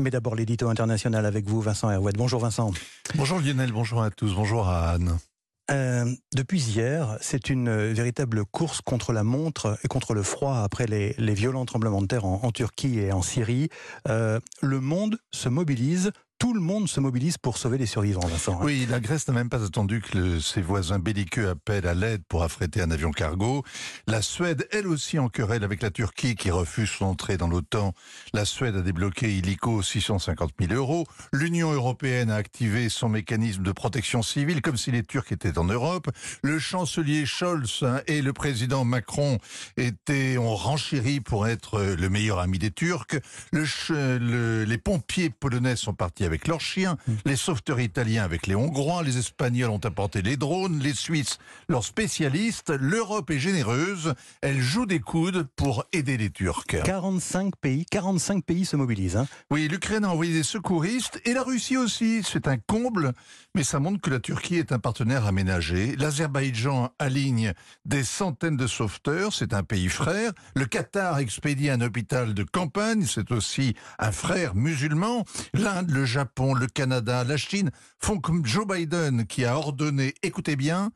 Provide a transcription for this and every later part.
Mais d'abord l'édito international avec vous, Vincent Herouet. Bonjour Vincent. Bonjour Lionel, bonjour à tous, bonjour à Anne. Euh, depuis hier, c'est une véritable course contre la montre et contre le froid après les, violents tremblements de terre en, Turquie et en Syrie. Euh, le monde se mobilise tout le monde se mobilise pour sauver les survivants. Hein. Oui, la Grèce n'a même pas attendu que ses voisins belliqueux appellent à l'aide pour affréter un avion cargo. La Suède, elle aussi en querelle avec la Turquie qui refuse son entrée dans l'OTAN. La Suède a débloqué illico 650 000 euros. L'Union européenne a activé son mécanisme de protection civile comme si les Turcs étaient en Europe. Le chancelier Scholz et le président Macron étaient, ont renchéri pour être le meilleur ami des Turcs. Le, les pompiers polonais sont partis avec leurs chiens, mm. les sauveteurs italiens avec les Hongrois, les Espagnols ont apporté les drones, les Suisses leurs spécialistes. L'Europe est généreuse, elle joue des coudes pour aider les Turcs. 45 pays, 45 pays se mobilisent. Hein. Oui, l'Ukraine a envoyé des secouristes et la Russie aussi. C'est un comble, mais ça montre que la Turquie est un partenaire aménagé. L'Azerbaïdjan aligne des centaines de sauveteurs, c'est un pays frère. Le Qatar expédie un hôpital de campagne, c'est aussi un frère musulman. L'Inde, le Japon, Japon, le Canada, la Chine font comme Joe Biden qui a ordonné, écoutez bien,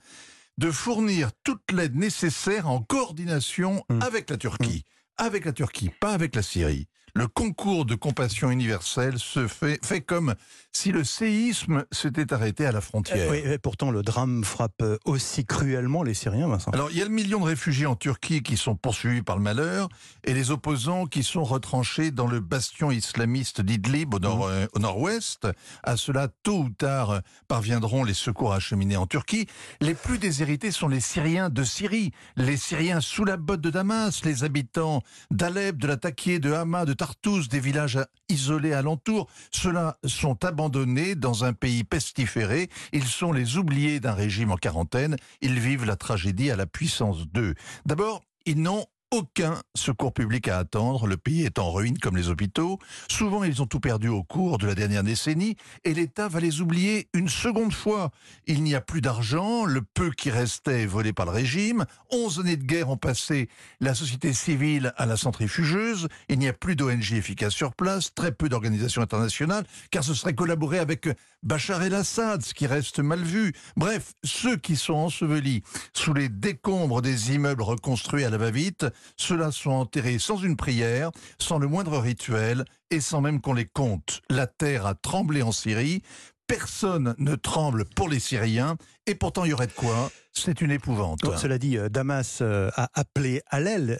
de fournir toute l'aide nécessaire en coordination mmh. avec la Turquie. Mmh. Avec la Turquie, pas avec la Syrie le concours de compassion universelle se fait, fait comme si le séisme s'était arrêté à la frontière. oui, pourtant le drame frappe aussi cruellement les Syriens, Vincent. Alors il y a le million de réfugiés en Turquie qui sont poursuivis par le malheur et les opposants qui sont retranchés dans le bastion islamiste d'Idlib au, nord, mmh. euh, au nord-ouest. À cela, tôt ou tard, parviendront les secours acheminés en Turquie. Les plus déshérités sont les Syriens de Syrie, les Syriens sous la botte de Damas, les habitants d'Alep, de la de Hama, de tous des villages isolés alentours. Ceux-là sont abandonnés dans un pays pestiféré. Ils sont les oubliés d'un régime en quarantaine. Ils vivent la tragédie à la puissance 2. D'abord, ils n'ont aucun secours public à attendre. Le pays est en ruine comme les hôpitaux. Souvent, ils ont tout perdu au cours de la dernière décennie et l'État va les oublier une seconde fois. Il n'y a plus d'argent, le peu qui restait est volé par le régime. Onze années de guerre ont passé la société civile à la centrifugeuse. Il n'y a plus d'ONG efficace sur place, très peu d'organisations internationales, car ce serait collaborer avec Bachar el-Assad, ce qui reste mal vu. Bref, ceux qui sont ensevelis sous les décombres des immeubles reconstruits à la va-vite ceux-là sont enterrés sans une prière, sans le moindre rituel et sans même qu'on les compte. La terre a tremblé en Syrie. Personne ne tremble pour les Syriens et pourtant il y aurait de quoi c'est une épouvante. cela dit, euh, Damas euh, a appelé à l'aide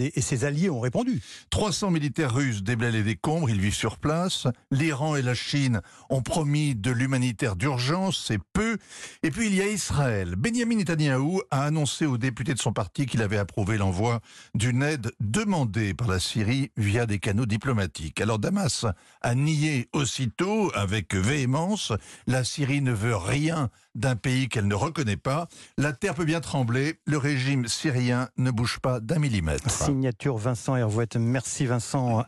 et, ses alliés ont répondu. 300 militaires russes déblaient les décombres, ils vivent sur place. L'Iran et la Chine ont promis de l'humanitaire d'urgence, c'est peu. Et puis il y a Israël. Benjamin Netanyahou a annoncé aux députés de son parti qu'il avait approuvé l'envoi d'une aide demandée par la Syrie via des canaux diplomatiques. Alors Damas a nié aussitôt avec véhémence. La Syrie ne veut rien d'un pays qu'elle ne reconnaît pas. La terre peut bien trembler, le régime syrien ne bouge pas d'un millimètre. Signature Vincent Hervouette. Merci Vincent.